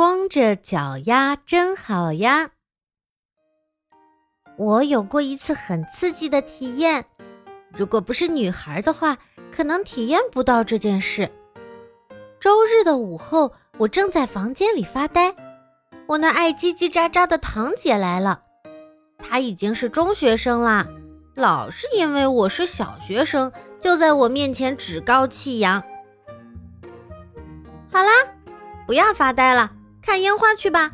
光着脚丫真好呀！我有过一次很刺激的体验，如果不是女孩的话，可能体验不到这件事。周日的午后，我正在房间里发呆，我那爱叽叽喳喳的堂姐来了。她已经是中学生啦，老是因为我是小学生，就在我面前趾高气扬。好啦，不要发呆了，看烟花去吧。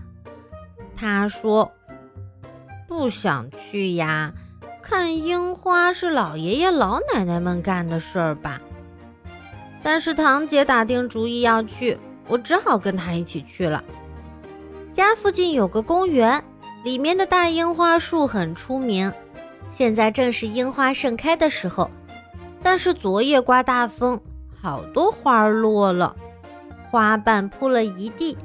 他说：“不想去呀，看樱花是老爷爷老奶奶们干的事儿吧。”但是堂姐打定主意要去，我只好跟她一起去了。家附近有个公园，里面的大樱花树很出名。现在正是樱花盛开的时候，但是昨夜刮大风，好多花儿落了，花瓣铺了一地，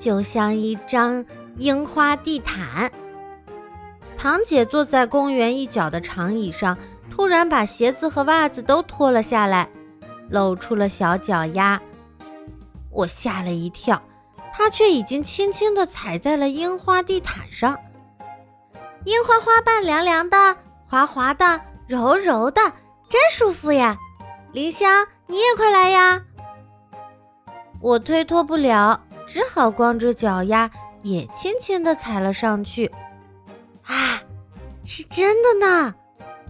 就像一张樱花地毯。堂姐坐在公园一角的长椅上，突然把鞋子和袜子都脱了下来。露出了小脚丫，我吓了一跳，她却已经轻轻地踩在了樱花地毯上。樱花花瓣凉凉的、滑滑的、柔柔的，真舒服呀！林香，你也快来呀！我推脱不了，只好光着脚丫，也轻轻地踩了上去。啊，是真的呢，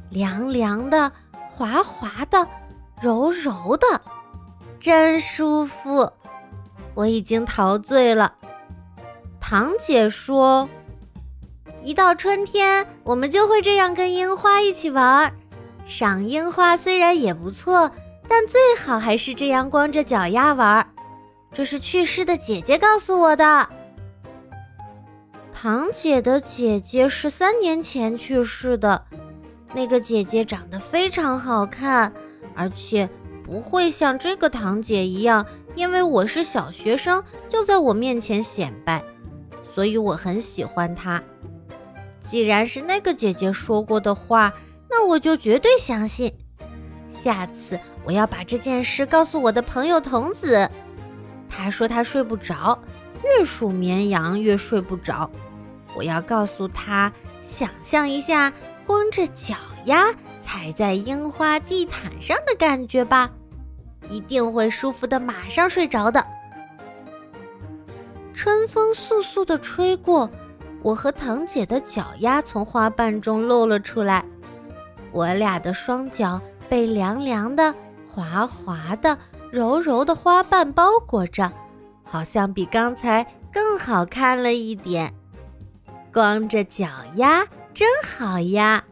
凉凉的、滑滑的。柔柔的，真舒服，我已经陶醉了。堂姐说：“一到春天，我们就会这样跟樱花一起玩儿。赏樱花虽然也不错，但最好还是这样光着脚丫玩儿。”这是去世的姐姐告诉我的。堂姐的姐姐是三年前去世的，那个姐姐长得非常好看。而且不会像这个堂姐一样，因为我是小学生，就在我面前显摆，所以我很喜欢她。既然是那个姐姐说过的话，那我就绝对相信。下次我要把这件事告诉我的朋友童子。他说他睡不着，越数绵羊越睡不着。我要告诉他，想象一下，光着脚丫。踩在樱花地毯上的感觉吧，一定会舒服的，马上睡着的。春风簌簌的吹过，我和堂姐的脚丫从花瓣中露了出来，我俩的双脚被凉凉的、滑滑的、柔柔的花瓣包裹着，好像比刚才更好看了一点。光着脚丫真好呀！